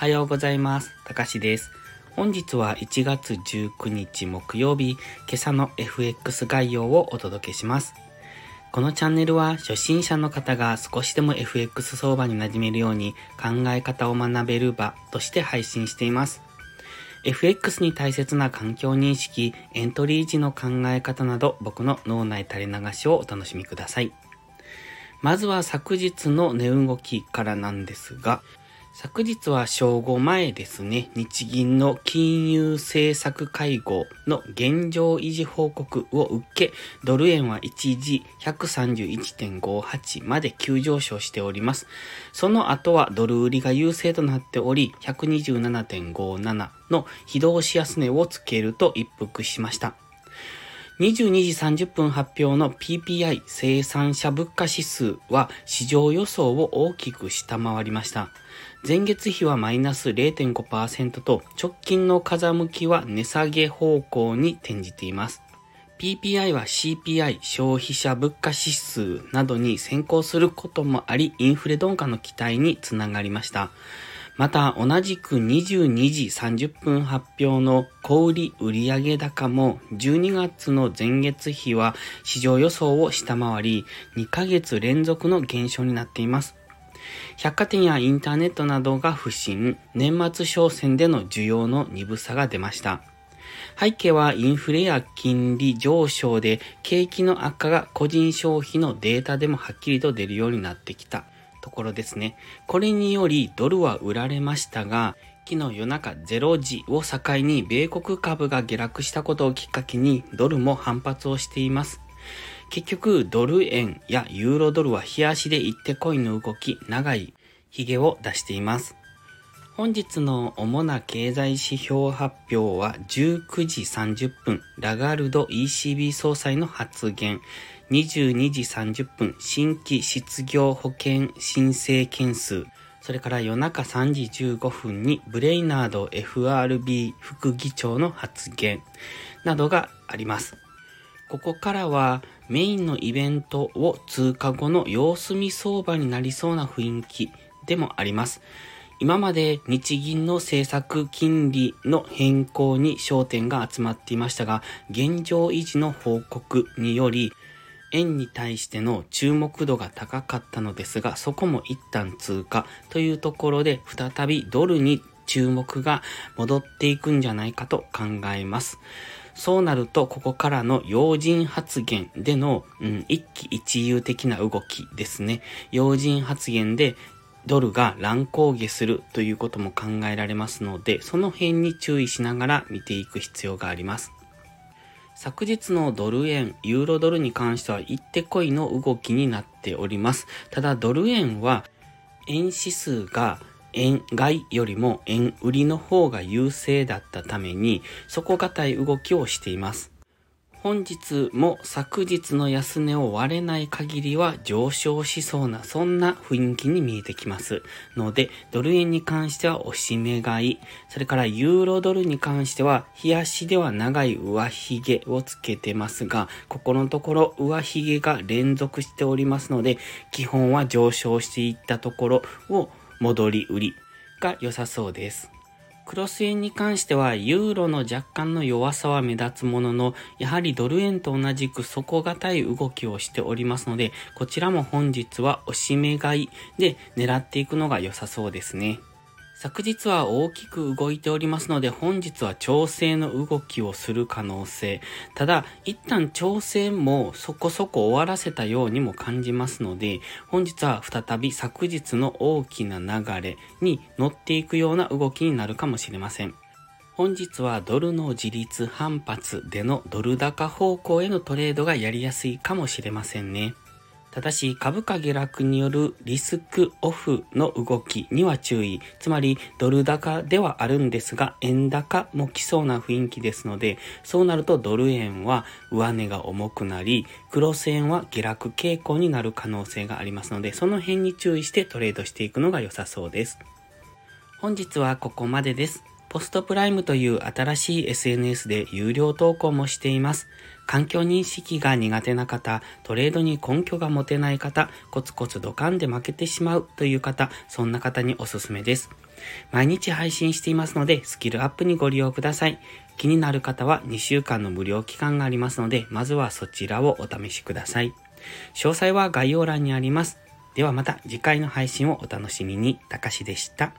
はようございます。たかしです。本日は1月19日木曜日、今朝の FX 概要をお届けします。このチャンネルは初心者の方が少しでも FX 相場に馴染めるように考え方を学べる場として配信しています。FX に大切な環境認識、エントリー時の考え方など僕の脳内垂れ流しをお楽しみください。まずは昨日の値動きからなんですが、昨日は正午前ですね、日銀の金融政策会合の現状維持報告を受け、ドル円は一時131.58まで急上昇しております。その後はドル売りが優勢となっており、127.57の非同し安値をつけると一服しました。22時30分発表の PPI 生産者物価指数は市場予想を大きく下回りました。前月比はマイナス0.5%と直近の風向きは値下げ方向に転じています。PPI は CPI 消費者物価指数などに先行することもあり、インフレ鈍化の期待につながりました。また、同じく22時30分発表の小売売上高も12月の前月比は市場予想を下回り、2ヶ月連続の減少になっています。百貨店やインターネットなどが不振、年末商戦での需要の鈍さが出ました。背景はインフレや金利上昇で景気の悪化が個人消費のデータでもはっきりと出るようになってきたところですね。これによりドルは売られましたが、昨日夜中0時を境に米国株が下落したことをきっかけにドルも反発をしています。結局、ドル円やユーロドルは冷やしで行ってこいの動き、長い髭を出しています。本日の主な経済指標発表は19時30分、ラガルド ECB 総裁の発言、22時30分、新規失業保険申請件数、それから夜中3時15分にブレイナード FRB 副議長の発言などがあります。ここからはメインのイベントを通過後の様子見相場になりそうな雰囲気でもあります。今まで日銀の政策金利の変更に焦点が集まっていましたが、現状維持の報告により、円に対しての注目度が高かったのですが、そこも一旦通過というところで、再びドルに注目が戻っていくんじゃないかと考えます。そうなると、ここからの要人発言での、うん、一喜一憂的な動きですね。要人発言でドルが乱高下するということも考えられますので、その辺に注意しながら見ていく必要があります。昨日のドル円、ユーロドルに関しては一手こいの動きになっております。ただドル円は円指数が円買いよりも円売りの方が優勢だったために底堅い動きをしています。本日も昨日の安値を割れない限りは上昇しそうなそんな雰囲気に見えてきますのでドル円に関しては押し目買いそれからユーロドルに関しては冷やしでは長い上髭をつけてますがここのところ上髭が連続しておりますので基本は上昇していったところを戻り売りが良さそうです。クロス円に関しては、ユーロの若干の弱さは目立つものの、やはりドル円と同じく底堅い動きをしておりますので、こちらも本日は押し目買いで狙っていくのが良さそうですね。昨日は大きく動いておりますので、本日は調整の動きをする可能性。ただ、一旦調整もそこそこ終わらせたようにも感じますので、本日は再び昨日の大きな流れに乗っていくような動きになるかもしれません。本日はドルの自立反発でのドル高方向へのトレードがやりやすいかもしれませんね。ただし株価下落によるリスクオフの動きには注意。つまりドル高ではあるんですが円高も来そうな雰囲気ですのでそうなるとドル円は上値が重くなりクロス円は下落傾向になる可能性がありますのでその辺に注意してトレードしていくのが良さそうです。本日はここまでです。ポストプライムという新しい SNS で有料投稿もしています。環境認識が苦手な方、トレードに根拠が持てない方、コツコツドカンで負けてしまうという方、そんな方におすすめです。毎日配信していますので、スキルアップにご利用ください。気になる方は2週間の無料期間がありますので、まずはそちらをお試しください。詳細は概要欄にあります。ではまた次回の配信をお楽しみに。たかしでした。